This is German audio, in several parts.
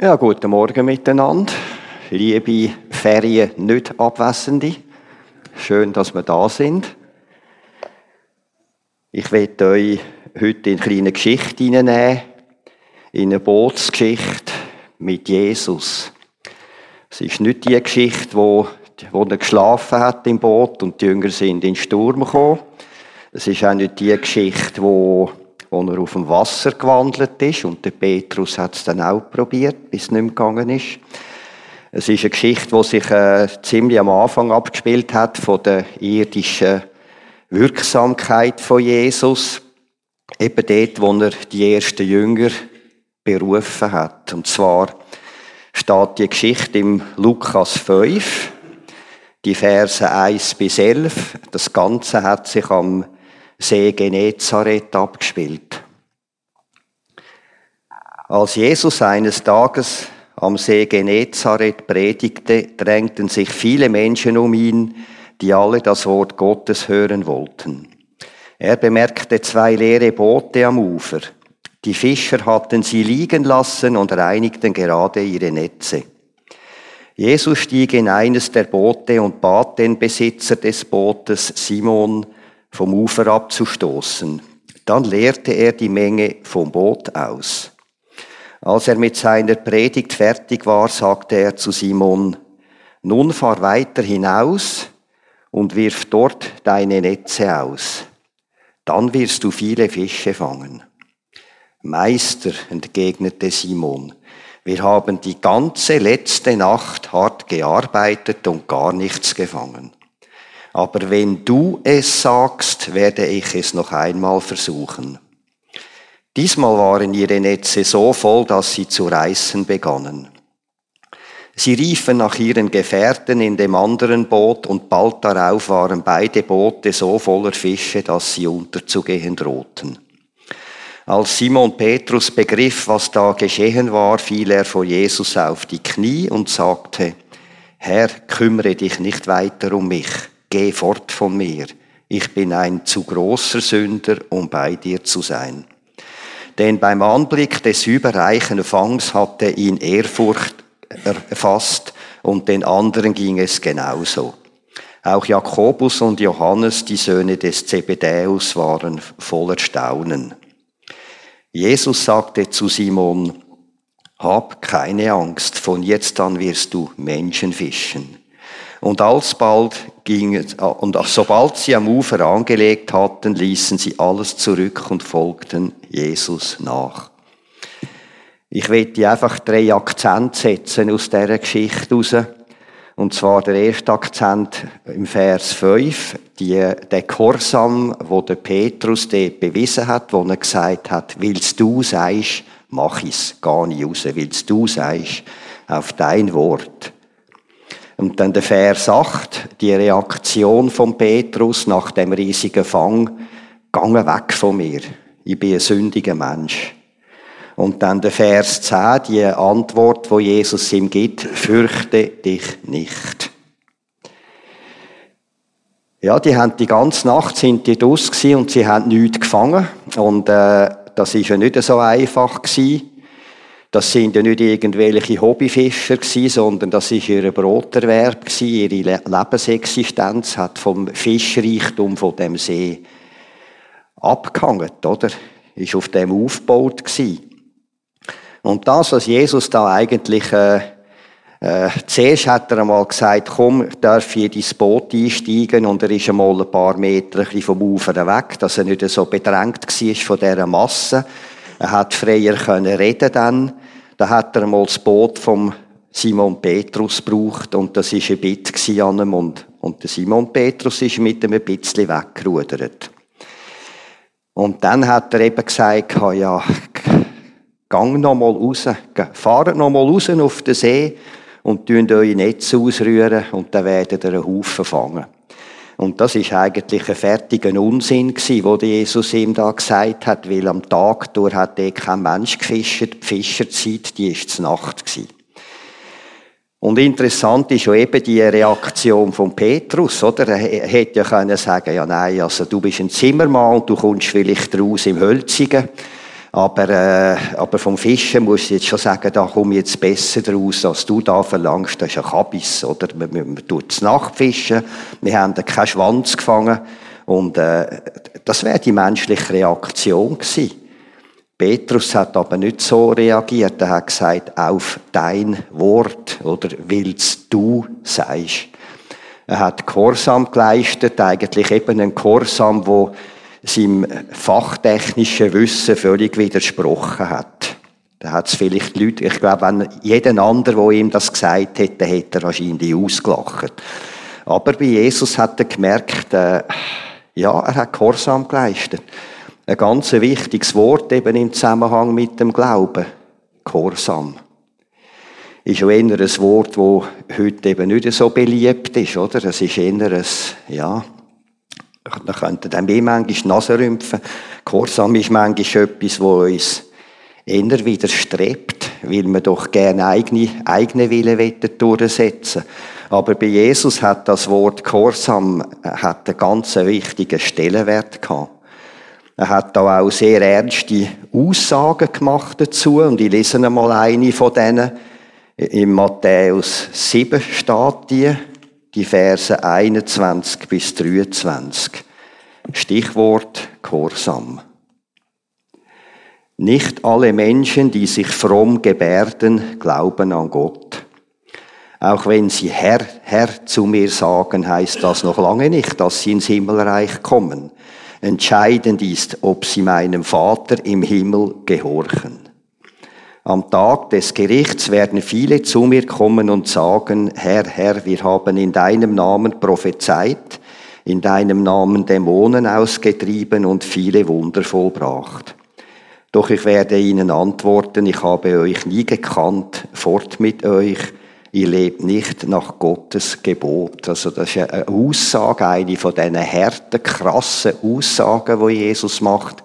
Ja, guten Morgen miteinander. Liebe Ferien nicht Abwesende. Schön, dass wir da sind. Ich werde euch heute in eine kleine Geschichte hineinnehmen. In eine Bootsgeschichte mit Jesus. Es ist nicht die Geschichte, wo, wo er geschlafen hat im Boot und die Jünger sind in den Sturm gekommen. Es ist auch nicht die Geschichte, wo wo er auf dem Wasser gewandelt ist. Und der Petrus hat es dann auch probiert, bis es nicht mehr gegangen ist. Es ist eine Geschichte, die sich äh, ziemlich am Anfang abgespielt hat von der irdischen Wirksamkeit von Jesus. Eben dort, wo er die ersten Jünger berufen hat. Und zwar steht die Geschichte im Lukas 5, die Verse 1 bis 11. Das Ganze hat sich am See Genezareth abgespielt. Als Jesus eines Tages am See Genezareth predigte, drängten sich viele Menschen um ihn, die alle das Wort Gottes hören wollten. Er bemerkte zwei leere Boote am Ufer. Die Fischer hatten sie liegen lassen und reinigten gerade ihre Netze. Jesus stieg in eines der Boote und bat den Besitzer des Bootes, Simon, vom Ufer abzustoßen. Dann leerte er die Menge vom Boot aus. Als er mit seiner Predigt fertig war, sagte er zu Simon, nun fahr weiter hinaus und wirf dort deine Netze aus. Dann wirst du viele Fische fangen. Meister, entgegnete Simon, wir haben die ganze letzte Nacht hart gearbeitet und gar nichts gefangen. Aber wenn du es sagst, werde ich es noch einmal versuchen. Diesmal waren ihre Netze so voll, dass sie zu reißen begannen. Sie riefen nach ihren Gefährten in dem anderen Boot und bald darauf waren beide Boote so voller Fische, dass sie unterzugehen drohten. Als Simon Petrus begriff, was da geschehen war, fiel er vor Jesus auf die Knie und sagte, Herr, kümmere dich nicht weiter um mich geh fort von mir, ich bin ein zu großer Sünder, um bei dir zu sein. Denn beim Anblick des überreichen Fangs hatte ihn Ehrfurcht erfasst und den anderen ging es genauso. Auch Jakobus und Johannes, die Söhne des Zebedäus, waren voller Staunen. Jesus sagte zu Simon, Hab keine Angst, von jetzt an wirst du Menschen fischen. Und alsbald ging es, und sobald sie am Ufer angelegt hatten, ließen sie alles zurück und folgten Jesus nach. Ich werde einfach drei Akzente setzen aus dieser Geschichte raus. Und zwar der erste Akzent im Vers 5, die, der Korsam, wo der Petrus dort bewiesen hat, wo er gesagt hat, willst du sagst, mach ich's, geh nicht raus, willst du sagst, auf dein Wort. Und dann der Vers 8, die Reaktion von Petrus nach dem riesigen Fang, gange weg von mir, ich bin ein sündiger Mensch. Und dann der Vers 10, die Antwort, wo Jesus ihm gibt, fürchte dich nicht. Ja, die haben die ganze Nacht sind die draus und sie haben nichts gefangen. Und äh, das ist ja nicht so einfach gewesen. Das sind ja nicht irgendwelche Hobbyfischer gewesen, sondern das ist ihr Broterwerb gewesen, ihre Lebensexistenz hat vom Fischreichtum von dem See abgehangen, oder? Ist auf dem aufgebaut gewesen. Und das, was Jesus da eigentlich äh, äh, zuerst hat er einmal gesagt, komm, darf ich in dein Boot einsteigen und er ist einmal ein paar Meter ein vom Ufer weg, dass er nicht so bedrängt war von dieser Masse. Er hat freier können reden dann. Da hat er mal das Boot vom Simon Petrus gebraucht und das war ein Bit an ihm und, und der Simon Petrus ist mit ihm ein bisschen weggerudert. Und dann hat er eben gesagt, ja, gang noch mal raus, fahrt noch mal raus auf den See und tun eure Netze ausrühren und dann werdet ihr einen Haufen fangen. Und das ist eigentlich ein fertiger Unsinn gewesen, wo Jesus ihm da gesagt hat, weil am Tag durch hat er kein Mensch gefischt. Die Fischerzeit, die ist Nacht gewesen. Und interessant ist ja eben die Reaktion von Petrus, oder? Er hätte ja können sagen, ja nein, also du bist ein Zimmermann und du kommst vielleicht raus im Hölzigen. Aber, äh, aber vom Fischen muss ich jetzt schon sagen, da komme ich jetzt besser draus, als du da verlangst. Das ist ein Kabis, oder? Man, man, man tut es Nachtfischen, wir haben keinen Schwanz gefangen. Und äh, das wäre die menschliche Reaktion gewesen. Petrus hat aber nicht so reagiert. Er hat gesagt, auf dein Wort, oder willst du sagst. Er hat Gehorsam geleistet, eigentlich eben einen Gehorsam, wo seinem fachtechnischen Wissen völlig widersprochen hat. Da hat es vielleicht Leute, ich glaube, wenn jeder andere, der ihm das gesagt hätte, hätte er wahrscheinlich ausgelacht. Aber bei Jesus hat er gemerkt, äh, ja, er hat Gehorsam geleistet. Ein ganz wichtiges Wort eben im Zusammenhang mit dem Glauben. Gehorsam. Ist auch eher ein Wort, das heute eben nicht so beliebt ist, oder? Es ist eher ein, ja, da könnte dann mehr manchmal die Nase rümpfen. Gehorsam ist manchmal etwas, das uns eher widerstrebt, weil wir doch gerne eigene, eigene Wille durchsetzen Aber bei Jesus hat das Wort Gehorsam hat einen ganz wichtigen Stellenwert gehabt. Er hat da auch sehr ernste Aussagen gemacht dazu und ich lese einmal eine von denen. In Matthäus 7 steht die die Verse 21 bis 23. Stichwort Gehorsam. Nicht alle Menschen, die sich fromm gebärden, glauben an Gott. Auch wenn sie Herr, Herr zu mir sagen, heißt das noch lange nicht, dass sie ins Himmelreich kommen. Entscheidend ist, ob sie meinem Vater im Himmel gehorchen. Am Tag des Gerichts werden viele zu mir kommen und sagen, Herr, Herr, wir haben in deinem Namen prophezeit, in deinem Namen Dämonen ausgetrieben und viele Wunder vollbracht. Doch ich werde ihnen antworten, ich habe euch nie gekannt, fort mit euch, ihr lebt nicht nach Gottes Gebot. Also das ist eine Aussage, eine von diesen harten, krassen Aussagen, die Jesus macht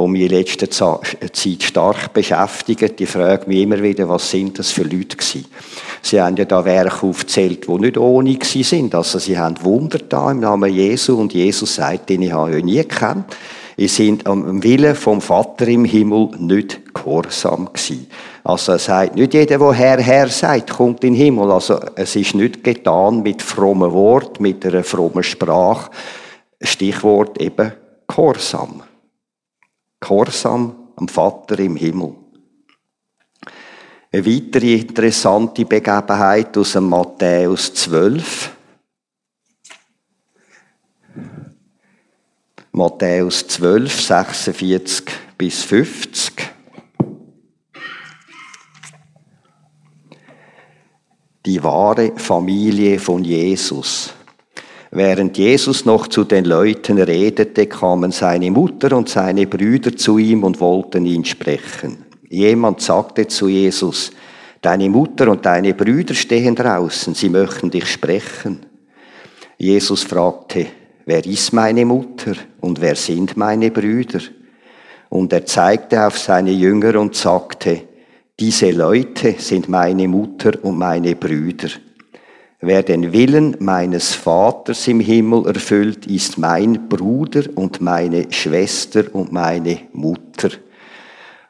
wo mich in letzter Zeit stark beschäftigen. Die fragen mich immer wieder, was sind das für Leute gewesen? Sie haben ja da Werke aufgezählt, die nicht ohne sind. Also sie haben Wunder da im Namen Jesu und Jesus sagt ihnen, ich habe euch nie gekannt. Ihr sind am Willen vom Vater im Himmel nicht gehorsam gewesen. Also er sagt, nicht jeder, der Herr, Herr sagt, kommt in den Himmel. Also es ist nicht getan mit frommen Wort, mit einer frommen Sprache. Stichwort eben Gehorsam. Gehorsam am Vater im Himmel. Eine weitere interessante Begebenheit aus dem Matthäus 12. Matthäus 12, 46 bis 50. Die wahre Familie von Jesus. Während Jesus noch zu den Leuten redete, kamen seine Mutter und seine Brüder zu ihm und wollten ihn sprechen. Jemand sagte zu Jesus, Deine Mutter und deine Brüder stehen draußen, sie möchten dich sprechen. Jesus fragte, Wer ist meine Mutter und wer sind meine Brüder? Und er zeigte auf seine Jünger und sagte, Diese Leute sind meine Mutter und meine Brüder. Wer den Willen meines Vaters im Himmel erfüllt, ist mein Bruder und meine Schwester und meine Mutter.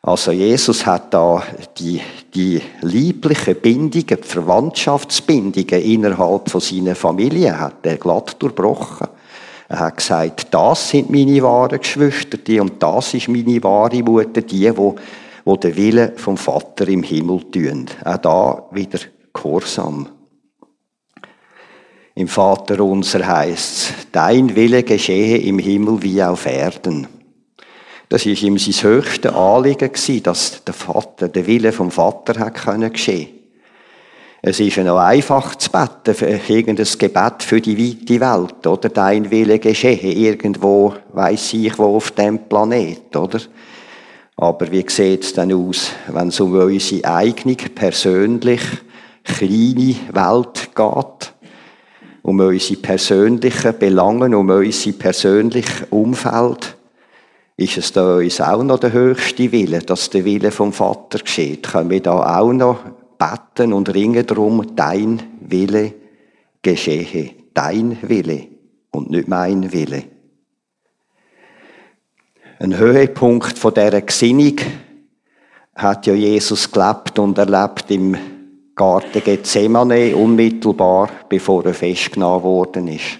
Also Jesus hat da die, die liebliche Bindungen, die Verwandtschaftsbindungen innerhalb von seiner Familie hat er glatt durchbrochen. Er hat gesagt, das sind meine wahren Geschwister, die und das ist meine wahre Mutter, die, wo, wo den Willen vom Vater im Himmel tun. Auch da wieder Gehorsam. Im Vater unser heißt dein Wille geschehe im Himmel wie auf Erden. Das ist ihm sein höchstes Anliegen dass der Vater, der Wille vom Vater hat können. Es ist ja noch einfach zu beten für irgendein Gebet für die weite Welt, oder? Dein Wille geschehe irgendwo, weiß ich wo auf dem Planet, oder? Aber wie sieht es denn aus, wenn es um unsere eigene, persönlich, kleine Welt geht? Um unsere persönlichen Belangen, um unser persönliches Umfeld, ist es da uns auch noch der höchste Wille, dass der Wille vom Vater geschieht. Können wir da auch noch beten und ringen darum, dein Wille geschehe. Dein Wille und nicht mein Wille. Ein Höhepunkt von dieser Gesinnung hat ja Jesus gelebt und erlebt im Garten Gethsemane, unmittelbar bevor er festgenommen worden ist.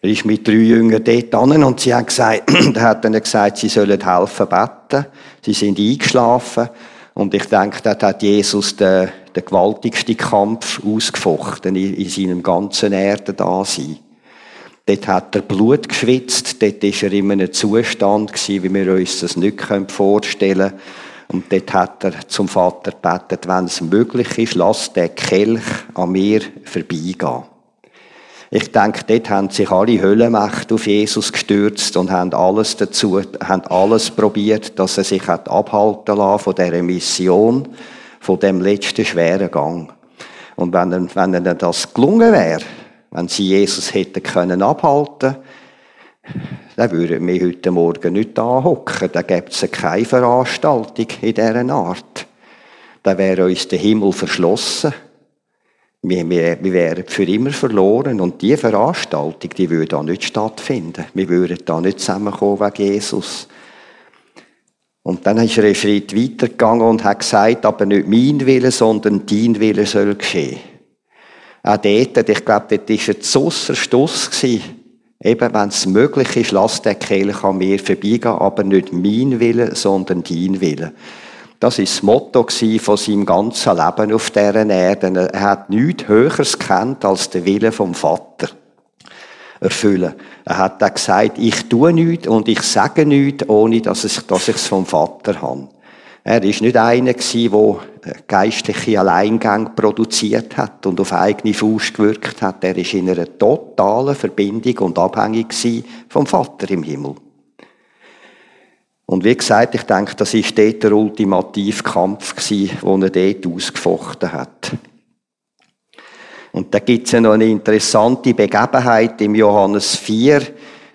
Er ist mit drei Jüngern dort an und sie haben gesagt, er hat ihnen gesagt, sie sollen helfen beten. Sie sind eingeschlafen. Und ich denke, dort hat Jesus den, den gewaltigsten Kampf ausgefochten in, in seinem ganzen Erdendasein. Dort hat er Blut geschwitzt, dort war er in einem Zustand, wie wir uns das nicht vorstellen können. Und dort hat er zum Vater gebetet, wenn es möglich ist, lass den Kelch an mir vorbeigehen. Ich denke, dort haben sich alle Höllenmächte auf Jesus gestürzt und haben alles dazu, haben alles probiert, dass er sich hat abhalten lassen von dieser Mission, von dem letzten schweren Gang. Und wenn, wenn ihnen das gelungen wäre, wenn sie Jesus hätten können abhalten, dann würden wir heute Morgen nicht anhocken. Da gäbe es keine Veranstaltung in dieser Art. Dann wäre uns der Himmel verschlossen. Wir, wir, wir wären für immer verloren und die Veranstaltung, die würde da nicht stattfinden. Wir würden da nicht zusammenkommen wegen Jesus. Und dann ist er einen Schritt weitergegangen und hat gesagt, aber nicht mein Wille, sondern dein Wille soll geschehen. Auch dort, ich glaube, dort war er zu Stuss Eben, wenn es möglich ist, lass der Kelch an mir vorbeigehen, aber nicht mein Wille, sondern dein Wille. Das ist das Motto von seinem ganzen Leben auf dieser Erde. Er hat nichts Höheres kennt als den Willen vom Vater erfüllen. Er hat dann gesagt, ich tue nichts und ich sage nichts, ohne dass ich es vom Vater habe. Er ist nicht einer der geistliche Alleingang produziert hat und auf eigene Faust gewirkt hat. Er ist in einer totalen Verbindung und abhängig vom Vater im Himmel. Und wie gesagt, ich denke, das ist dort der ultimative Kampf den er dort ausgefochten hat. Und da gibt es ja noch eine interessante Begebenheit im Johannes 4,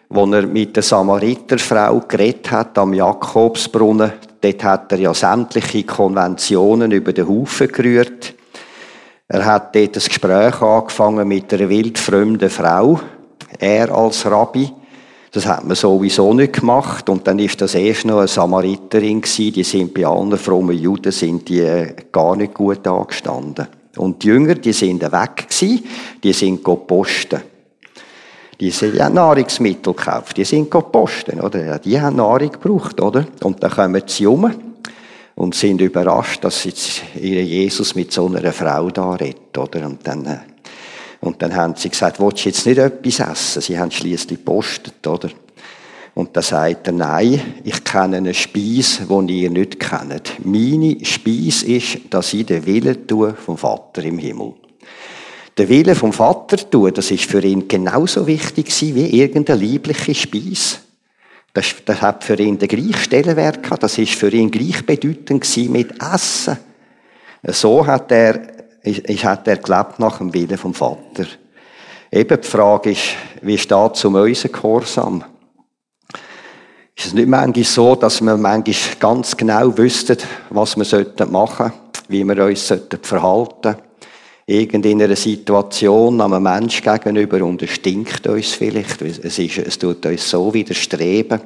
wo er mit der Samariterfrau geredet hat am Jakobsbrunnen. Dort hat er ja sämtliche Konventionen über den Haufen gerührt. Er hat dort ein Gespräch angefangen mit einer wildfremden Frau. Er als Rabbi. Das hat man sowieso nicht gemacht. Und dann ist das erst noch eine Samariterin gewesen. Die sind bei allen frommen Juden sind die äh, gar nicht gut angestanden. Und die Jünger, die sind weg gewesen. Die sind posten. Die sind ja Nahrungsmittel gekauft. Die sind posten, oder? Die haben Nahrung gebraucht, oder? Und dann kommen sie um und sind überrascht, dass jetzt ihre Jesus mit so einer Frau da redet, oder? Und dann äh, und dann haben sie gesagt, willst du jetzt nicht etwas essen? Sie haben schließlich gepostet, oder? Und da sagt er, nein, ich kenne eine Speise, die ihr nicht kennt. Meine Speise ist, dass ich den Willen tue vom Vater im Himmel. Der Wille vom Vater tun, das ist für ihn genauso wichtig wie irgendeine liebliche Speise. Das, das hat für ihn den gleichen Stellenwert gehabt. Das ist für ihn gleichbedeutend mit Essen. So hat er ich hat er gelebt nach dem Willen vom Vater. Eben die Frage ist, wie steht es um unseren Gehorsam? Ist es nicht manchmal so, dass wir manchmal ganz genau wüssten, was wir machen sollten, wie wir uns verhalten sollten? Irgendeiner Situation einem Menschen gegenüber und es stinkt uns vielleicht. Es, ist, es tut uns so widerstreben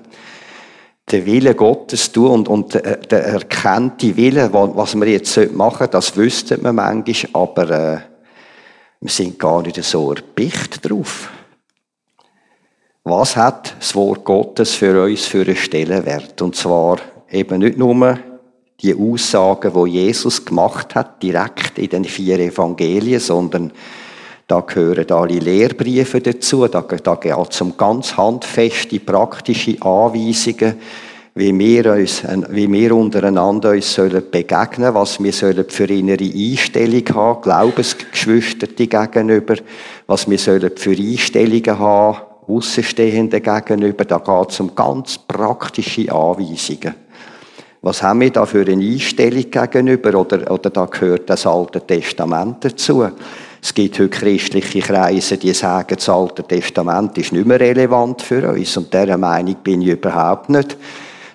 den Willen Gottes tun und, und der, der erkannte Wille, was wir jetzt machen das wüssten wir manchmal, aber äh, wir sind gar nicht so erpicht drauf. Was hat das Wort Gottes für uns für einen Stellenwert? Und zwar eben nicht nur die Aussagen, wo Jesus gemacht hat, direkt in den vier Evangelien, sondern da gehören alle Lehrbriefe dazu. Da, da geht es um ganz handfeste, praktische Anweisungen, wie wir, uns, wie wir untereinander uns sollen begegnen was wir sollen für innere Einstellung haben, Glaubensgeschwister gegenüber, was wir sollen für Einstellungen haben, Außenstehenden gegenüber. Da geht es um ganz praktische Anweisungen. Was haben wir da für eine Einstellung gegenüber? Oder, oder da gehört das Alte Testament dazu. Es gibt heute christliche Kreise, die sagen, das Alte Testament ist nicht mehr relevant für uns. Und dieser Meinung bin ich überhaupt nicht.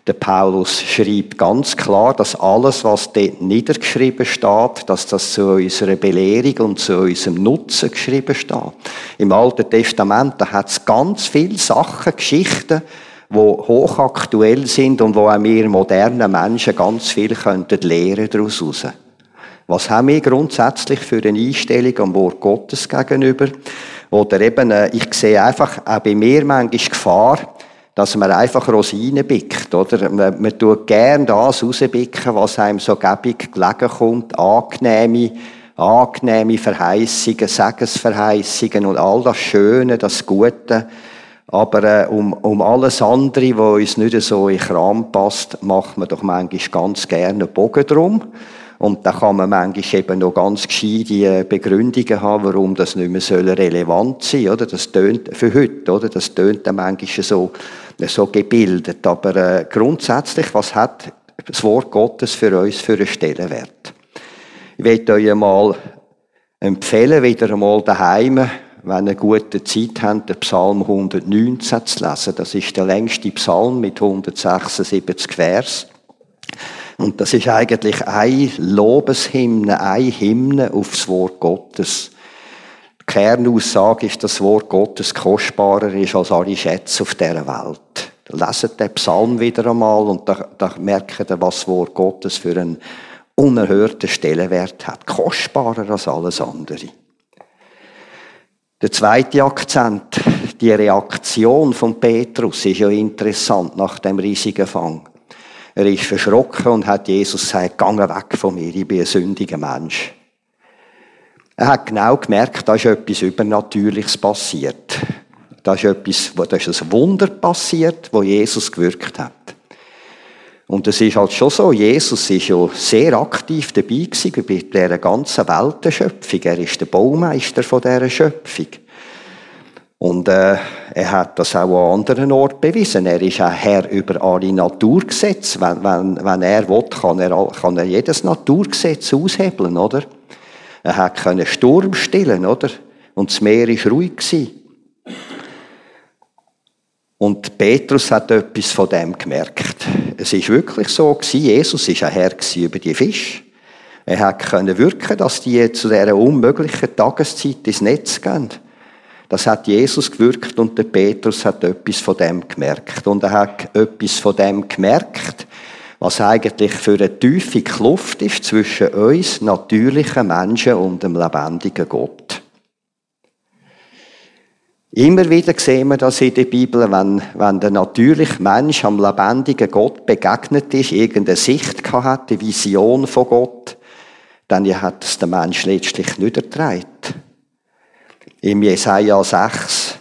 Der Paulus schreibt ganz klar, dass alles, was dort niedergeschrieben steht, dass das zu unserer Belehrung und zu unserem Nutzen geschrieben steht. Im Alten Testament, da hat es ganz viele Sachen, Geschichten, die hochaktuell sind und wo auch wir modernen Menschen ganz viel könnten lernen daraus heraus. Was haben wir grundsätzlich für eine Einstellung am Wort Gottes gegenüber? Oder eben, äh, ich sehe einfach auch bei mir manchmal Gefahr, dass man einfach Rosinen bickt, oder? Man, man tut gern das rausbicken, was einem so gäbig gelegen kommt, angenehme, angenehme Verheißungen, Segensverheißungen und all das Schöne, das Gute. Aber äh, um, um alles andere, was uns nicht so in Kram passt, macht man doch manchmal ganz gerne einen Bogen drum. Und da kann man manchmal eben noch ganz gescheite äh, Begründungen haben, warum das nicht mehr relevant sein soll, oder? Das tönt für heute, oder? Das tönt dann manchmal so, so gebildet. Aber äh, grundsätzlich, was hat das Wort Gottes für uns für einen Stellenwert? Ich möchte euch mal empfehlen, wieder einmal daheim, wenn ihr gute Zeit habt, den Psalm 119 zu lesen. Das ist der längste Psalm mit 176 Vers. Und das ist eigentlich ein Lobeshymne, ein Hymne aufs Wort Gottes. Die Kernaussage ist, dass das Wort Gottes kostbarer ist als alle Schätze auf dieser Welt. Leset den Psalm wieder einmal und da, da merkt ihr, was das Wort Gottes für einen unerhörten Stellenwert hat. Kostbarer als alles andere. Der zweite Akzent, die Reaktion von Petrus, ist ja interessant nach dem riesigen Fang. Er ist verschrocken und hat Jesus gesagt, gange weg von mir, ich bin ein sündiger Mensch. Er hat genau gemerkt, da ist etwas Übernatürliches passiert. Da ist etwas, da ist ein Wunder passiert, wo Jesus gewirkt hat. Und es ist halt schon so, Jesus ist ja sehr aktiv dabei gewesen bei dieser ganzen Weltenschöpfung. Er ist der Baumeister von dieser Schöpfung. Und äh, er hat das auch an anderen Orten bewiesen. Er ist auch Herr über alle Naturgesetze. Wenn, wenn, wenn er will, kann er, kann er jedes Naturgesetz aushebeln, oder? Er hat können Sturm stillen, oder? Und das Meer ist ruhig gewesen. Und Petrus hat etwas von dem gemerkt. Es ist wirklich so gewesen. Jesus ist ein Herr über die Fische. Er hat können wirken, dass die zu dieser unmöglichen Tageszeit ins Netz gehen. Das hat Jesus gewirkt und der Petrus hat etwas von dem gemerkt. Und er hat etwas von dem gemerkt, was eigentlich für eine tiefe Kluft ist zwischen uns, natürlichen Menschen und dem lebendigen Gott. Immer wieder sehen wir das in der Bibel, wenn, wenn der natürliche Mensch am lebendigen Gott begegnet ist, irgendeine Sicht hat, eine Vision von Gott, dann hat es der Mensch letztlich nicht ertragen. Im Jesaja 6,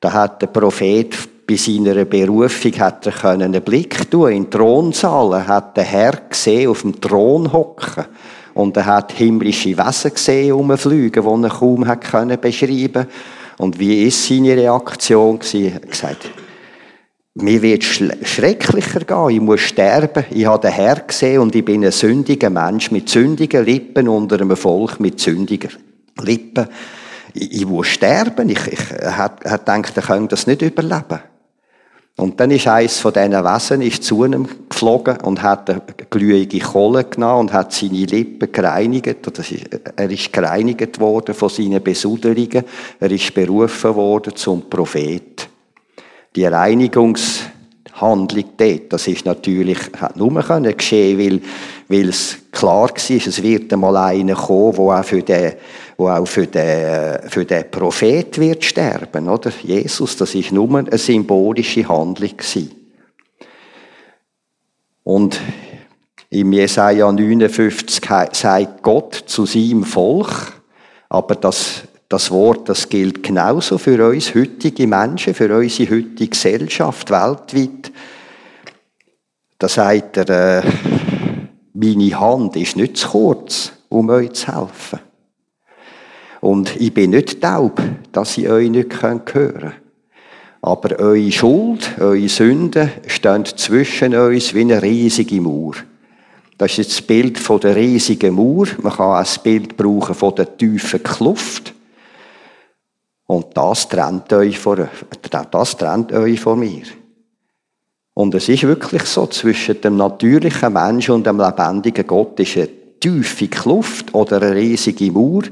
da hat der Prophet bei seiner Berufung hat er einen Blick tun in den Thronsaal. Hat den Herr gesehen auf dem Thron hocken. Und er hat himmlische Wesen gesehen, umfliegen, die er kaum hat beschreiben Und wie ist seine Reaktion? Er hat gesagt, mir wird schrecklicher gehen, ich muss sterben. Ich habe den Herr gesehen und ich bin ein sündiger Mensch mit sündigen Lippen unter einem Volk mit sündiger Lippen ich, ich muss sterben. Ich, ich hat, hat gedacht, er könnte das nicht überleben. Und dann ist eines von diesen Wesen ist zu ihm geflogen und hat eine glühige Kohle genommen und hat seine Lippen gereinigt. Ist, er ist gereinigt worden von seinen Besuderungen. Er ist berufen worden zum Prophet. Die Reinigungshandlung dort, das ist natürlich, hat nur können geschehen, weil, weil es klar war, es wird einmal einer kommen, der auch für den wo auch für den, für den Prophet wird sterben, oder? Jesus, das ist nur eine symbolische Handlung gewesen. Und im Jesaja 59 sagt Gott zu seinem Volk, aber das, das Wort, das gilt genauso für uns heutige Menschen, für unsere heutige Gesellschaft weltweit. Da sagt er, äh, meine Hand ist nicht zu kurz, um euch zu helfen. Und ich bin nicht taub, dass ich euch nicht hören kann. Aber eure Schuld, eure Sünden stehen zwischen uns wie eine riesige Mauer. Das ist jetzt das Bild der riesigen Mauer. Man kann auch das Bild brauchen von der tiefen Kluft. Und das trennt euch von, das trennt euch von mir. Und es ist wirklich so, zwischen dem natürlichen Menschen und dem lebendigen Gott ist eine tiefe Kluft oder eine riesige Mauer.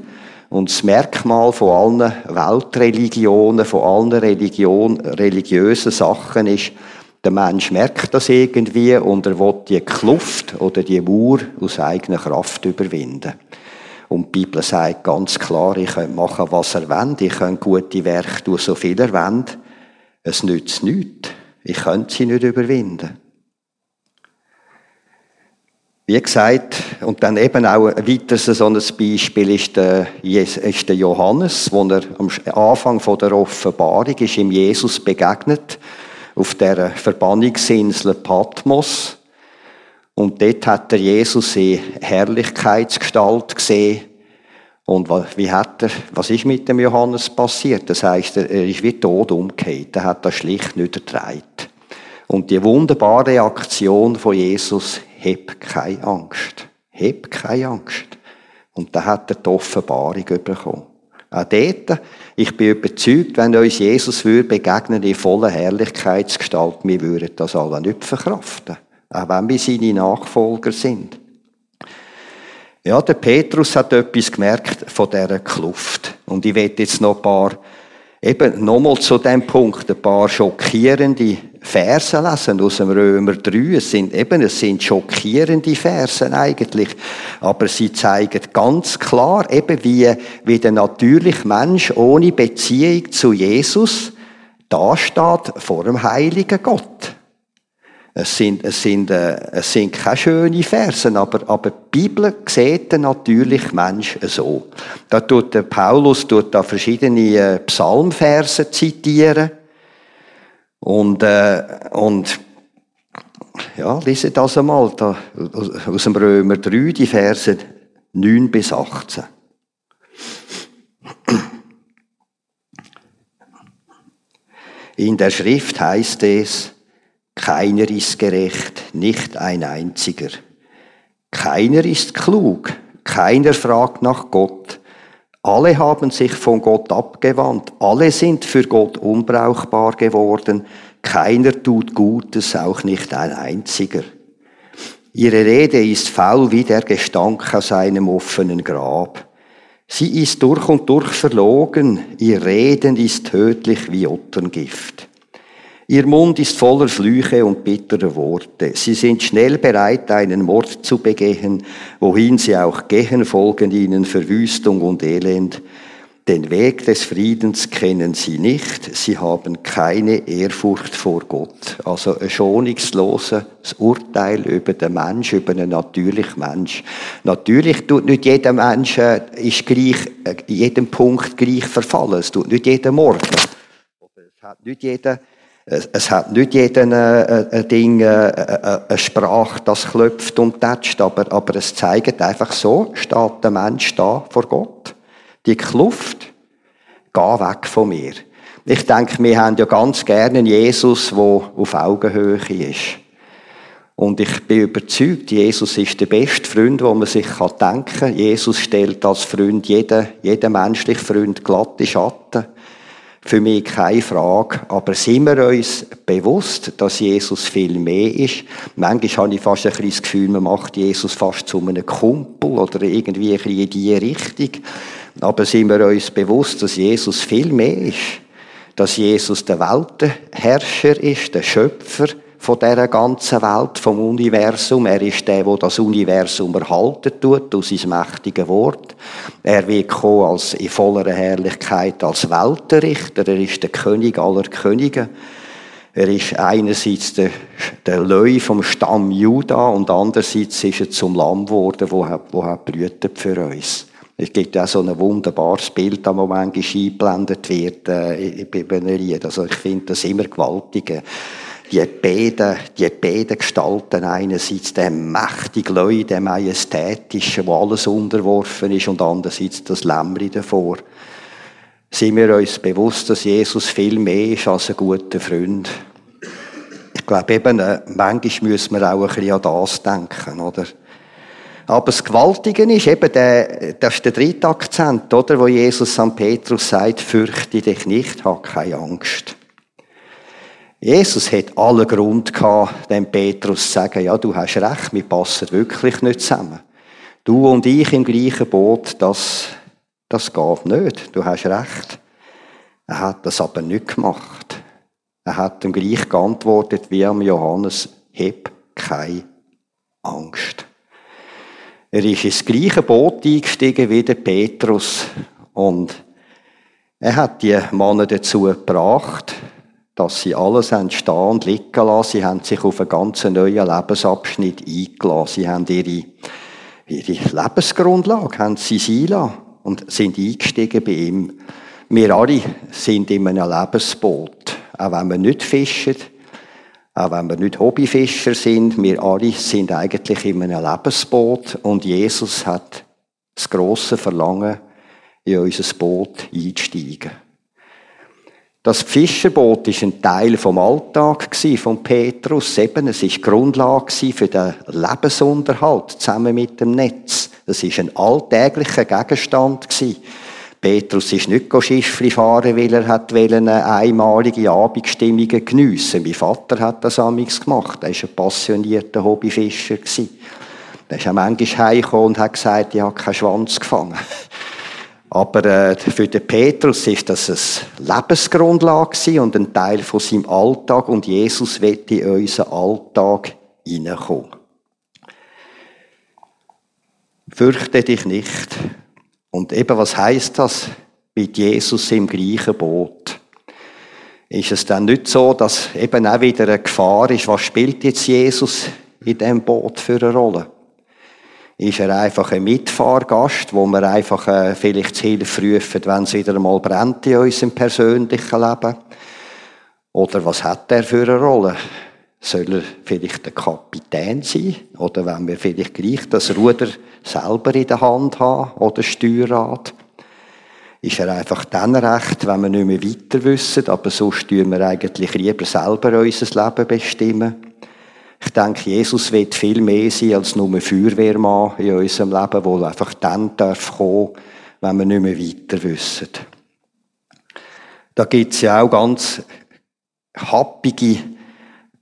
Und das Merkmal von allen Weltreligionen, von allen Religion, religiösen Sachen ist, Der Mensch merkt das irgendwie und er will die Kluft oder die Mauer aus eigener Kraft überwinden. Und die Bibel sagt ganz klar, ich könnt machen, was er will, ich könnt gute Werke tun, so viel er will. Es nützt nichts. Ich könnte sie nicht überwinden. Wie gesagt, und dann eben auch ein weiteres so ein Beispiel ist der, ist der Johannes, wo er am Anfang der Offenbarung ist ihm Jesus begegnet auf der Verbannungsinsel Patmos. Und dort hat er Jesus in Herrlichkeitsgestalt gesehen. Und wie hat er, was ist mit dem Johannes passiert? Das heißt, er ist wie tot umgekehrt. Er hat das schlicht nicht ertragen. Und die wunderbare Reaktion von Jesus, heb keine Angst. Heb keine Angst. Und da hat er die Offenbarung bekommen. Auch dort, ich bin überzeugt, wenn uns Jesus würde begegnen in voller Herrlichkeitsgestalt, wir würden das alle nicht verkraften. Auch wenn wir seine Nachfolger sind. Ja, der Petrus hat etwas gemerkt von dieser Kluft. Und ich werde jetzt noch ein paar, eben nochmal zu dem Punkt, ein paar schockierende Versen lesen aus dem Römer 3. Es sind eben, es sind schockierende Versen eigentlich. Aber sie zeigen ganz klar eben, wie, wie der natürliche Mensch ohne Beziehung zu Jesus da steht vor dem heiligen Gott. Es sind, es sind, äh, es sind keine schönen Versen, aber, aber die Bibel sieht den natürlichen Mensch so. Da tut der Paulus tut da verschiedene äh, Psalmverse zitieren. Und, äh, und ja, lese das einmal da, aus dem Römer 3, die Verse 9 bis 18. In der Schrift heißt es, keiner ist gerecht, nicht ein einziger. Keiner ist klug, keiner fragt nach Gott. Alle haben sich von Gott abgewandt, alle sind für Gott unbrauchbar geworden, keiner tut Gutes, auch nicht ein einziger. Ihre Rede ist faul wie der Gestank aus einem offenen Grab. Sie ist durch und durch verlogen, ihr Reden ist tödlich wie Otterngift. Ihr Mund ist voller Flüche und bitterer Worte. Sie sind schnell bereit, einen Mord zu begehen. Wohin sie auch gehen, folgen ihnen Verwüstung und Elend. Den Weg des Friedens kennen sie nicht. Sie haben keine Ehrfurcht vor Gott. Also ein schonungsloses Urteil über den Mensch, über einen natürlichen Mensch. Natürlich tut nicht jeder Mensch äh, ist gleich, äh, in jedem Punkt gleich verfallen. Es tut nicht jeder Mord. Es hat nicht jeder es hat nicht jeder ein, ein Ding, eine Sprache, das klopft und tätscht, aber, aber es zeigt einfach so, steht der Mensch da vor Gott. Die Kluft, geh weg von mir. Ich denke, wir haben ja ganz gerne einen Jesus, der auf Augenhöhe ist. Und ich bin überzeugt, Jesus ist der beste Freund, wo man sich denken kann. Jesus stellt als Freund jeden, jeden menschlichen Freund glatte Schatten. Für mich keine Frage. Aber sind wir uns bewusst, dass Jesus viel mehr ist? Manchmal habe ich fast ein bisschen das Gefühl, man macht Jesus fast zu einem Kumpel oder irgendwie ein bisschen in diese Richtung. Aber sind wir uns bewusst, dass Jesus viel mehr ist? Dass Jesus der Weltenherrscher ist, der Schöpfer von dieser ganzen Welt, vom Universum. Er ist der, der das Universum erhalten tut, durch sein mächtiges Wort. Er wird kommen als, in voller Herrlichkeit als Weltenrichter. Er ist der König aller Könige. Er ist einerseits der, der Löwe vom Stamm Juda und andererseits ist er zum Lamm geworden, wo er, wo er brütet für uns. Es gibt ja so ein wunderbares Bild, das manchmal eingeblendet wird äh, bei Lied. Also ich finde das immer gewaltig die beiden, die beiden Gestalten einerseits der mächtige Leute, der majestätische, wo alles unterworfen ist, und andererseits das Lämmri davor. Sind wir uns bewusst, dass Jesus viel mehr ist als ein guter Freund? Ich glaube eben, äh, manchmal müssen wir auch ein bisschen an das denken, oder? Aber das Gewaltige ist eben der, das ist der dritte Akzent, oder? Wo Jesus an Petrus sagt, fürchte dich nicht, hab keine Angst. Jesus hat allen Grund gehabt, dem Petrus zu sagen, ja, du hast recht, wir passen wirklich nicht zusammen. Du und ich im gleichen Boot, das, das geht nicht. Du hast recht. Er hat das aber nicht gemacht. Er hat ihm gleich geantwortet wie am Johannes, heb keine Angst. Er ist ins gleiche Boot eingestiegen wie der Petrus und er hat die Männer dazu gebracht, dass sie alles haben stehen liegen lassen. Sie haben sich auf einen ganz neuen Lebensabschnitt eingelassen. Sie haben ihre, ihre Lebensgrundlage haben sie sein und sind eingestiegen bei ihm. Wir alle sind in einem Lebensboot. Auch wenn wir nicht fischen, auch wenn wir nicht Hobbyfischer sind, wir alle sind eigentlich in einem Lebensboot und Jesus hat das grosse Verlangen, in unser Boot einzusteigen. Das Fischerboot ist ein Teil vom Alltag von Petrus. Eben, es ist Grundlage für den Lebensunterhalt zusammen mit dem Netz. Es ist ein alltäglicher Gegenstand Petrus ist nicht Schiffli fahren, weil er hat eine einmalige Abendstimmung geniessen. Mein Vater hat das amigs gemacht. Er war ein passionierter Hobbyfischer. Er ist auch manchmal heimgekommen und hat gesagt, ich habe keinen Schwanz gefangen. Aber äh, für den Petrus ist das eine Lebensgrundlage und ein Teil von seinem Alltag und Jesus wird in unseren Alltag hineinkommen. Fürchte dich nicht. Und eben, was heißt das? Mit Jesus im gleichen Boot. Ist es dann nicht so, dass eben auch wieder eine Gefahr ist, was spielt jetzt Jesus in diesem Boot für eine Rolle? Ist er einfach ein Mitfahrgast, wo wir einfach äh, vielleicht zu Hilfe rufen, wenn es wieder einmal brennt in unserem persönlichen Leben? Oder was hat er für eine Rolle? Soll er vielleicht der Kapitän sein? Oder wenn wir vielleicht gleich das Ruder selber in der Hand haben? Oder Steuerrad? Ist er einfach dann recht, wenn wir nicht mehr weiter wissen, aber sonst tun wir eigentlich lieber selber unser Leben bestimmen? Ich denke, Jesus wird viel mehr sein als nur ein Feuerwehrmann in unserem Leben, der einfach dann darf kommen, wenn wir nicht mehr weiter wissen. Da gibt es ja auch ganz happige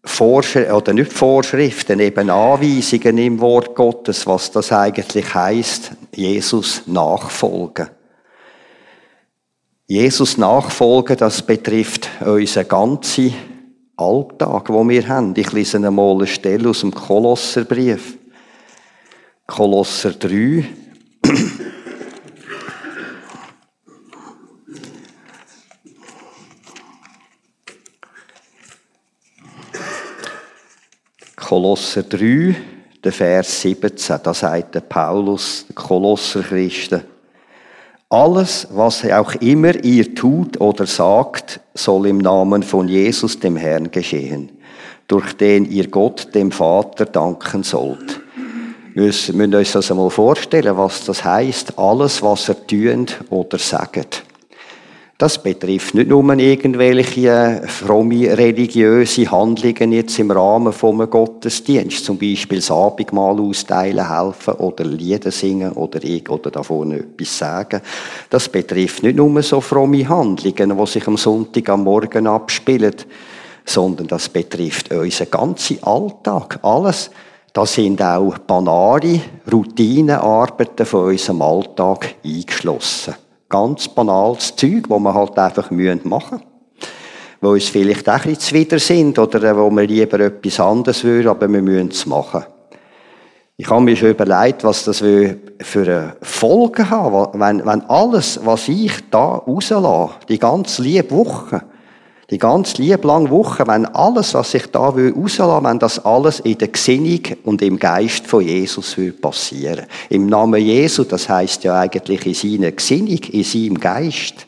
Vorschriften, oder nicht Vorschriften, eben Anweisungen im Wort Gottes, was das eigentlich heißt, Jesus nachfolgen. Jesus nachfolgen, das betrifft unsere ganze Alltag, wo wir haben. Ich lese einmal eine Stelle aus dem Kolosserbrief. Kolosser 3. Kolosser 3, der Vers 17, da sagt der Paulus, der Kolosser Christen, alles, was auch immer ihr tut oder sagt, soll im Namen von Jesus, dem Herrn, geschehen, durch den ihr Gott, dem Vater, danken sollt. Wir müssen uns das einmal vorstellen, was das heißt. Alles, was er tut oder sagt. Das betrifft nicht nur irgendwelche fromme religiöse Handlungen jetzt im Rahmen vom Gottesdienst, zum Beispiel das Abendmahl austeilen helfen oder Lieder singen oder ich oder da vorne etwas sagen. Das betrifft nicht nur so fromme Handlungen, die sich am Sonntag am Morgen abspielen, sondern das betrifft unseren ganzen Alltag, alles. Da sind auch banale Routinenarbeiten von unserem Alltag eingeschlossen ganz banales Zeug, wo man halt einfach machen müssen. Wo uns vielleicht auch ein zuwider sind oder äh, wo wir lieber etwas anderes würden, aber wir müssen es machen. Ich habe mir schon überlegt, was das für eine Folge haben wenn, wenn alles, was ich da rauslasse, die ganze liebe Woche, die ganz liebe lange Woche, wenn alles, was ich da rauslasse, wenn das alles in der Gesinnung und im Geist von Jesus will passieren. Im Namen Jesu, das heißt ja eigentlich in seiner Gesinnung, in seinem Geist.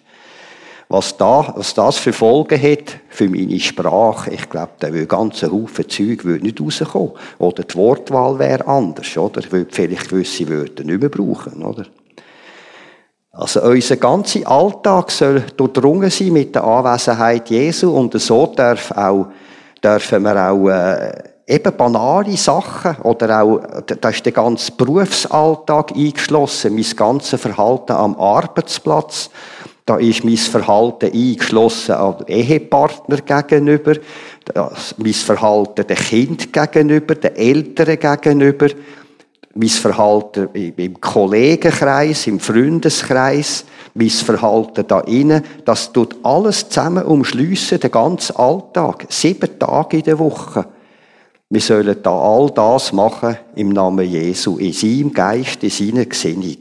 Was, da, was das für Folgen hat für meine Sprache, ich glaube, da will ganze Haufen Zeug würde nicht rauskommen. Oder die Wortwahl wäre anders, oder? Ich würde vielleicht gewisse Wörter nicht mehr brauchen, oder? Also unser ganzer Alltag soll durchdrungen sein mit der Anwesenheit Jesu und so darf auch, dürfen wir auch äh, eben banale Sachen oder auch, da ist der ganze Berufsalltag eingeschlossen, mein ganzes Verhalten am Arbeitsplatz, da ist mein Verhalten eingeschlossen am Ehepartner gegenüber, mein Verhalten dem Kind gegenüber, den Eltern gegenüber, mein Verhalten im Kollegenkreis, im Freundeskreis, das Verhalten da innen, das tut alles zusammen umschliessen, den ganzen Alltag, sieben Tage in der Woche. Wir sollen da all das machen im Namen Jesu, in seinem Geist, in seiner Gesinnung.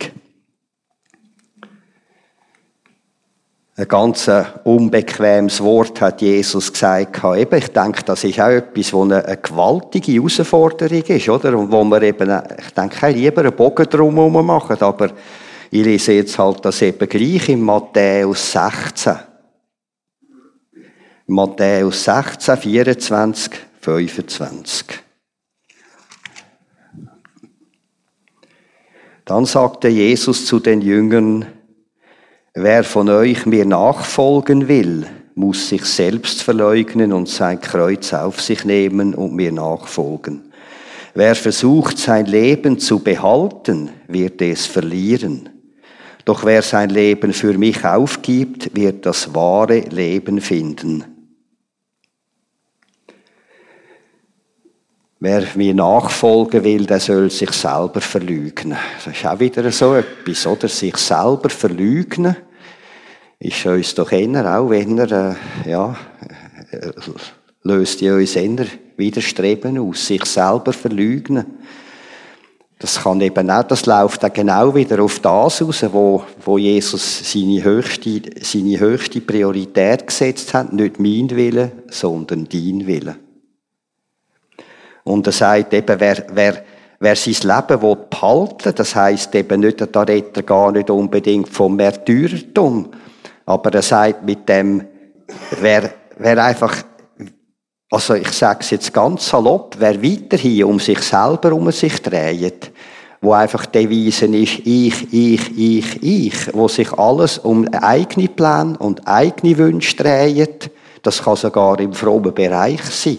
Ein ganz äh, unbequemes Wort hat Jesus gesagt. Eben, ich denke, das ist auch etwas, wo eine, gewaltige Herausforderung ist, oder? Und wo wir eben, äh, ich denke, lieber einen Bogen drumherum machen. Aber ich lese jetzt halt das eben gleich in Matthäus 16. Matthäus 16, 24, 25. Dann sagte Jesus zu den Jüngern, Wer von euch mir nachfolgen will, muss sich selbst verleugnen und sein Kreuz auf sich nehmen und mir nachfolgen. Wer versucht, sein Leben zu behalten, wird es verlieren. Doch wer sein Leben für mich aufgibt, wird das wahre Leben finden. Wer mir nachfolgen will, der soll sich selber verlügen. Das ist auch wieder so etwas, oder? Sich selber verlügen ist uns doch eher auch, wenn er, äh, ja, äh, löst ja uns eher Widerstreben aus, sich selber verlügen. Das kann eben auch, das läuft auch genau wieder auf das raus, wo, wo Jesus seine höchste, seine höchste Priorität gesetzt hat. Nicht mein Wille, sondern dein Wille. Und er sagt eben, wer, wer, wer sein Leben behalten will, das heisst eben nicht, da redet er gar nicht unbedingt vom Märtyrertum, aber er sagt mit dem, wer, wer einfach, also ich sage es jetzt ganz salopp, wer weiterhin um sich selber um sich dreht, wo einfach die Devise ist, ich, ich, ich, ich, wo sich alles um eigene Pläne und eigene Wünsche dreht, das kann sogar im frommen Bereich sein,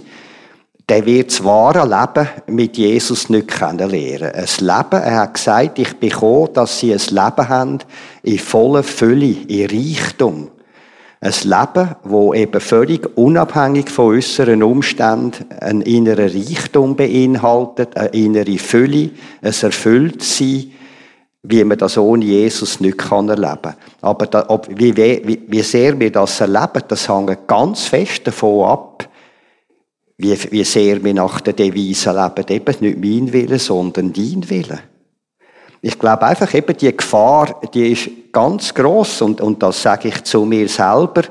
der wird das wahre Leben mit Jesus nicht kennenlernen. Ein Leben, er hat gesagt, ich bekomme, dass sie ein Leben haben in voller Fülle, in Reichtum. Ein Leben, wo eben völlig unabhängig von äußeren Umständen einen inneren Reichtum beinhaltet, eine innere Fülle, ein Erfülltsein, wie man das ohne Jesus nicht kann erleben kann. Aber da, ob, wie, wie, wie sehr wir das erleben, das hängt ganz fest davon ab, wie, wie sehr wir nach der Devise leben, eben nicht mein Wille, sondern dein Wille. Ich glaube einfach eben die Gefahr, die ist ganz groß und, und das sage ich zu mir selber,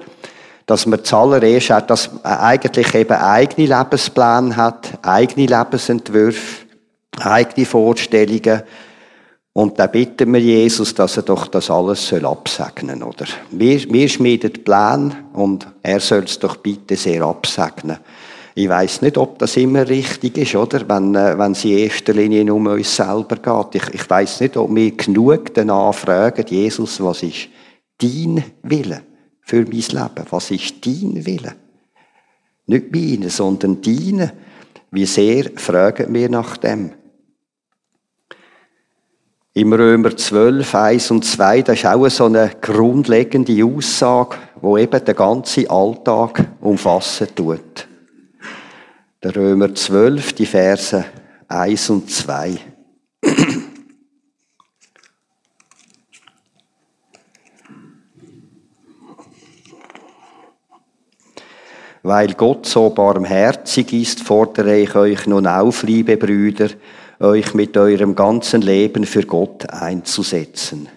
dass man zuallererst auch, dass man eigentlich eben eigene Lebenspläne hat, eigene Lebensentwürfe, eigene Vorstellungen und dann bitten wir Jesus, dass er doch das alles soll absegnen, oder? Wir, wir schmieden Pläne und er soll es doch bitte sehr absegnen. Ich weiß nicht, ob das immer richtig ist, oder? Wenn, äh, wenn es in erster Linie um uns selber geht. Ich, ich weiß nicht, ob wir genug danach fragen, Jesus, was ist dein Wille für mein Leben? Was ist dein Wille? Nicht meine, sondern deine. Wie sehr fragen wir nach dem? Im Römer 12, 1 und 2, da ist auch so eine grundlegende Aussage, wo eben den ganzen Alltag umfassen tut. Römer 12, die Verse 1 und 2. Weil Gott so barmherzig ist, fordere ich euch nun auf, liebe Brüder, euch mit eurem ganzen Leben für Gott einzusetzen.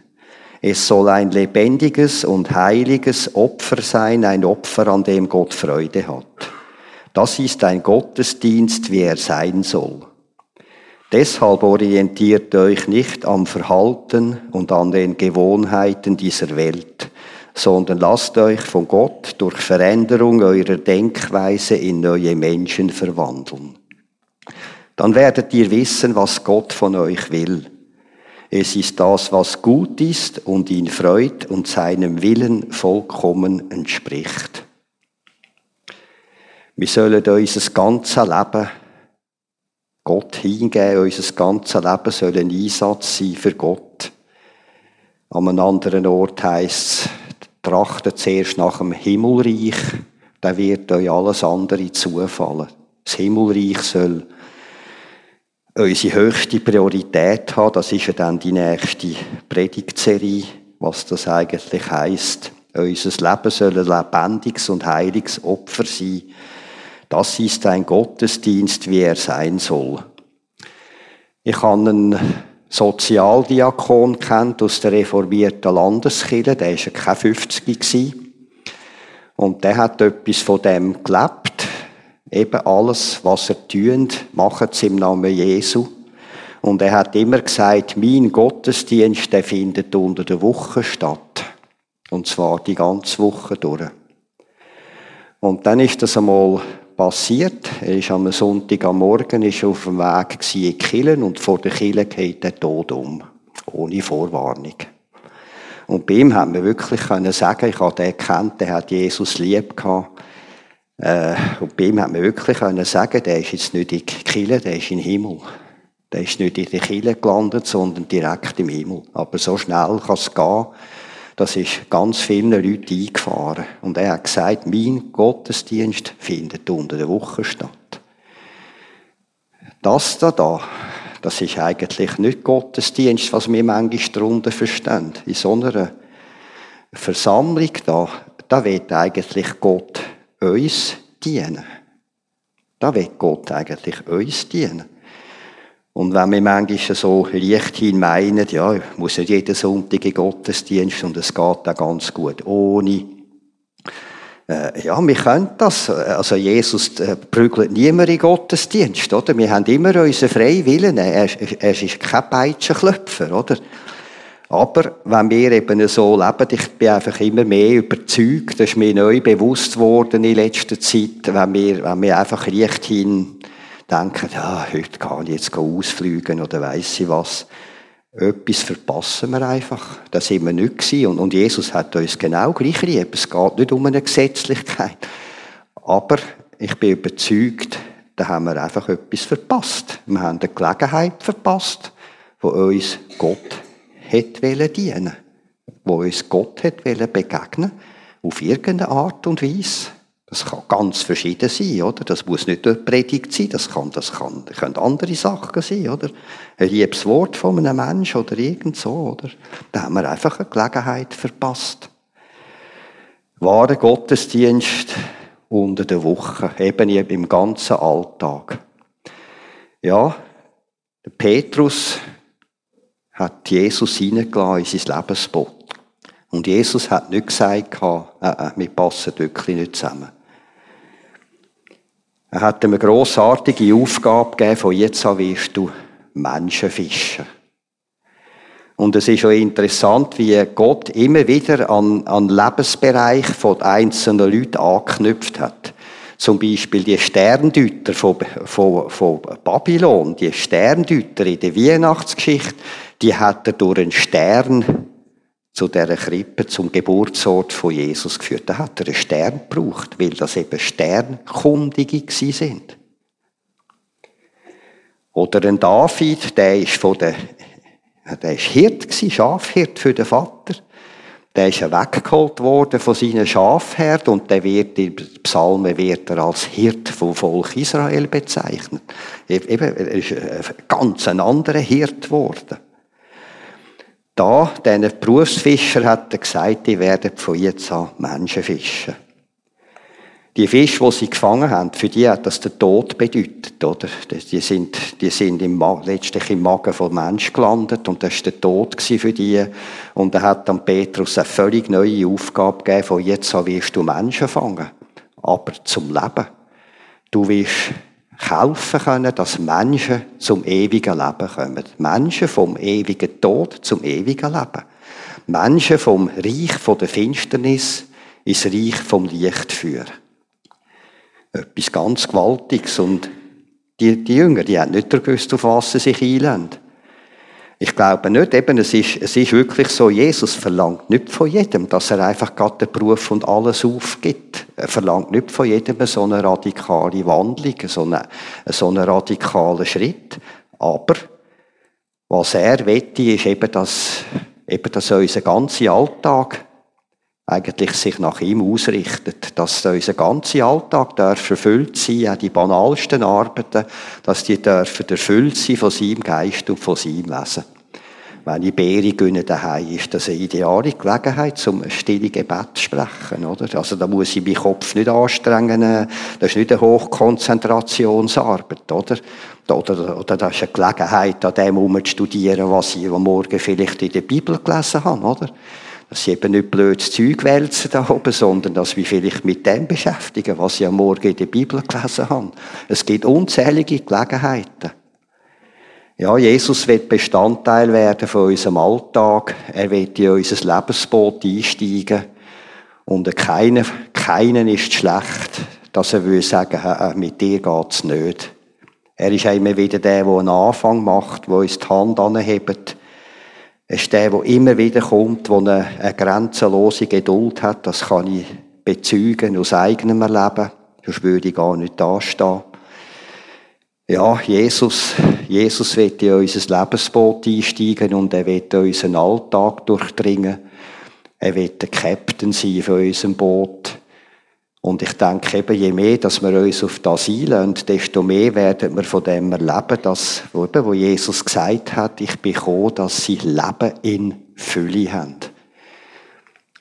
Es soll ein lebendiges und heiliges Opfer sein, ein Opfer, an dem Gott Freude hat. Das ist ein Gottesdienst, wie er sein soll. Deshalb orientiert euch nicht am Verhalten und an den Gewohnheiten dieser Welt, sondern lasst euch von Gott durch Veränderung eurer Denkweise in neue Menschen verwandeln. Dann werdet ihr wissen, was Gott von euch will. Es ist das, was gut ist und ihn freut und seinem Willen vollkommen entspricht. Wir sollen unser ganzes Leben Gott hingeben. Unser ganzes Leben soll ein Einsatz sein für Gott. An einem anderen Ort heisst es, trachtet zuerst nach dem Himmelreich, dann wird euch alles andere zufallen. Das Himmelreich soll unsere höchste Priorität haben. Das ist ja dann die nächste Predigtserie, was das eigentlich heißt. Unser Leben soll ein lebendiges und heiliges Opfer sein. Das ist ein Gottesdienst, wie er sein soll. Ich habe einen Sozialdiakon kennt aus der reformierten Landeskirche, der war ja kein 50 Und der hat etwas von dem gelebt. Eben alles, was er tut, macht es im Namen Jesu. Und er hat immer gesagt, mein Gottesdienst, der findet unter der Woche statt. Und zwar die ganze Woche durch. Und dann ist das einmal passiert. Er ist am Sonntag am Morgen ist auf dem Weg in Killen und vor der Kille geht der Tod um. Ohne Vorwarnung. Und bei ihm hat man wirklich können sagen, ich habe den gekannt, der hat Jesus lieb gehabt. Äh, und bei ihm hat man wirklich können sagen, der ist jetzt nicht in Kille, der ist im Himmel. Der ist nicht in der Kille gelandet, sondern direkt im Himmel. Aber so schnell kann es gehen, das ist ganz vielen Leuten eingefahren. Und er hat gesagt, mein Gottesdienst findet unter der Woche statt. Das da, da das ist eigentlich nicht Gottesdienst, was wir manchmal darunter verstehen. In so einer Versammlung da, da wird eigentlich Gott uns dienen. Da wird Gott eigentlich uns dienen. Und wenn wir manchmal so leichthin meinen, ja, ich muss nicht jeden Sonntag in Gottesdienst und es geht auch ganz gut ohne. Äh, ja, wir können das. Also Jesus äh, prügelt niemand in Gottesdienst, oder? Wir haben immer unseren freien Willen. Er, er ist kein Peitschenklöpfer, oder? Aber wenn wir eben so leben, ich bin einfach immer mehr überzeugt, das ist mir neu bewusst worden in letzter Zeit, wenn wir, wenn wir einfach leichthin denken, ja, heute kann ich jetzt ausfliegen oder weiss ich was. Etwas verpassen wir einfach. Das sind wir nicht gewesen. Und, Jesus hat uns genau gleich lieb. Es geht nicht um eine Gesetzlichkeit. Aber ich bin überzeugt, da haben wir einfach etwas verpasst. Wir haben eine Gelegenheit verpasst, wo uns Gott hätte dienen wo uns Gott hätte begegnen auf irgendeine Art und Weise. Das kann ganz verschieden sein, oder? Das muss nicht eine Predigt sein, das kann, das kann, das können andere Sachen sein, oder? Ein liebes Wort von einem Menschen oder irgend so, oder? Da haben wir einfach eine Gelegenheit verpasst. Wahre Gottesdienst unter der Woche, eben im ganzen Alltag. Ja, der Petrus hat Jesus hineingelassen in sein Lebensboot. Und Jesus hat nicht gesagt, äh, äh, wir passen wirklich nicht zusammen. Er hat ihm eine grossartige Aufgabe gegeben, von jetzt an wirst du Menschen fischen. Und es ist auch interessant, wie Gott immer wieder an, an Lebensbereich von einzelnen Leuten angeknüpft hat. Zum Beispiel die Sterndeuter von, von, von Babylon, die Sterndeuter in der Weihnachtsgeschichte, die hat er durch einen Stern zu dieser Krippe, zum Geburtsort von Jesus geführt. Da hat er einen Stern gebraucht, weil das eben Sternkundige sind. Oder ein David, der ist von der, der ist Hirt Schafhirt für den Vater. Der ist weggeholt worden von seinen Schafherd und der wird in Psalmen wird er als Hirt vom Volk Israel bezeichnet. Eben, er ist ein ganz anderer Hirt geworden da, diesen Berufsfischer, hat er gesagt, die werden von jetzt an Menschen fischen. Die Fische, die sie gefangen haben, für die hat das der Tod bedeutet, oder? Die sind, die sind im, letztlich im Magen von Mensch gelandet und das war der Tod für die. Und er hat dann Petrus eine völlig neue Aufgabe gegeben, von jetzt an wirst du Menschen fangen. Aber zum Leben. Du wirst helfen können, dass Menschen zum ewigen Leben kommen. Menschen vom ewigen Tod zum ewigen Leben. Menschen vom Reich der Finsternis ins Reich vom Licht führen. Etwas ganz Gewaltiges. Und die, die Jünger, die haben nicht gewusst, auf was sie sich einlösen. Ich glaube nicht, eben, es ist, es ist wirklich so, Jesus verlangt nicht von jedem, dass er einfach gerade den Beruf und alles aufgibt. Er verlangt nicht von jedem so eine radikale Wandlung, so einen, so einen radikalen Schritt. Aber was er wette, ist eben, dass, eben, dass unser ganzer Alltag eigentlich sich nach ihm ausrichtet, dass unser ganzer Alltag darf erfüllt sein, auch die banalsten Arbeiten, dass die dürfen erfüllt sein von seinem Geist und von seinem Wesen. Wenn ich Beere gönne daheim, ist das eine ideale Gelegenheit, um ein stilles Gebet zu sprechen, oder? Also da muss ich meinen Kopf nicht anstrengen. Das ist nicht eine Hochkonzentrationsarbeit, oder? Oder, oder das ist eine Gelegenheit, an dem herum zu studieren, was ich am Morgen vielleicht in der Bibel gelesen habe, oder? Dass ich eben nicht blödes Zeug wälzen da oben, sondern dass wir vielleicht mit dem beschäftigen, was ich am Morgen in der Bibel gelesen habe. Es gibt unzählige Gelegenheiten. Ja, Jesus wird Bestandteil werden von unserem Alltag. Er wird in unser Lebensboot einsteigen. Und keiner, keinen ist schlecht, dass er will sagen, mit dir geht's nicht. Er ist immer wieder der, der einen Anfang macht, der uns die Hand anhebt. Ist der, der immer wieder kommt, der eine, eine grenzenlose Geduld hat. Das kann ich bezeugen aus eigenem Erleben. Sonst würde ich gar nicht dastehen. Ja, Jesus, Jesus wird in unser Lebensboot einsteigen und er wird unseren Alltag durchdringen. Er wird der Captain sein von unserem Boot. Und ich denke eben, je mehr, dass wir uns auf das einlösen, desto mehr werden wir von dem erleben, dass, wo Jesus gesagt hat, ich bin gekommen, dass sie Leben in Fülle haben.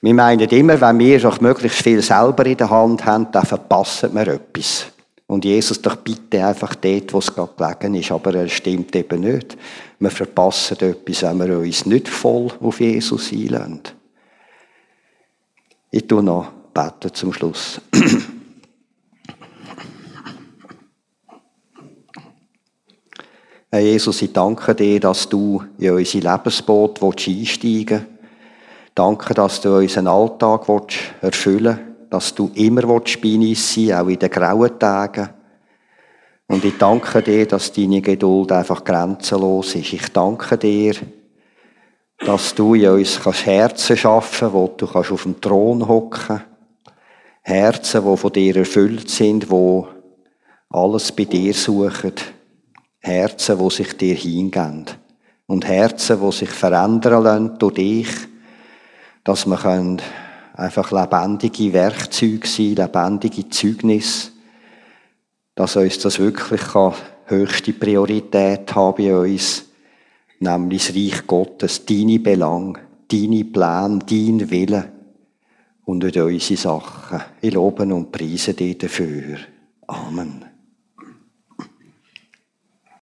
Wir meinen immer, wenn wir doch möglichst viel selber in der Hand haben, dann verpassen wir etwas. Und Jesus doch bitte einfach dort, wo es gerade gelegen ist. Aber er stimmt eben nicht. Wir verpassen etwas, wenn wir uns nicht voll auf Jesus einlösen. Ich tue noch beten zum Schluss. Herr Jesus, ich danke dir, dass du in unser Lebensboot einsteigen willst. Danke, dass du unseren Alltag erfüllen willst dass du immer bei uns sein auch in den grauen Tagen. Und ich danke dir, dass deine Geduld einfach grenzenlos ist. Ich danke dir, dass du in uns Herzen schaffen kannst, wo du kannst auf dem Thron hocken Herzen, die von dir erfüllt sind, wo alles bei dir suchen. Herzen, die sich dir hingehen. Und Herzen, die sich verändern lassen durch dich, dass wir einfach lebendige Werkzeuge sein, lebendige Zeugnis, dass uns das wirklich höchste Priorität haben bei uns, nämlich das Reich Gottes, deine Belang, deine Pläne, dein Wille und unsere Sachen. Ich lobe und preise dich dafür. Amen.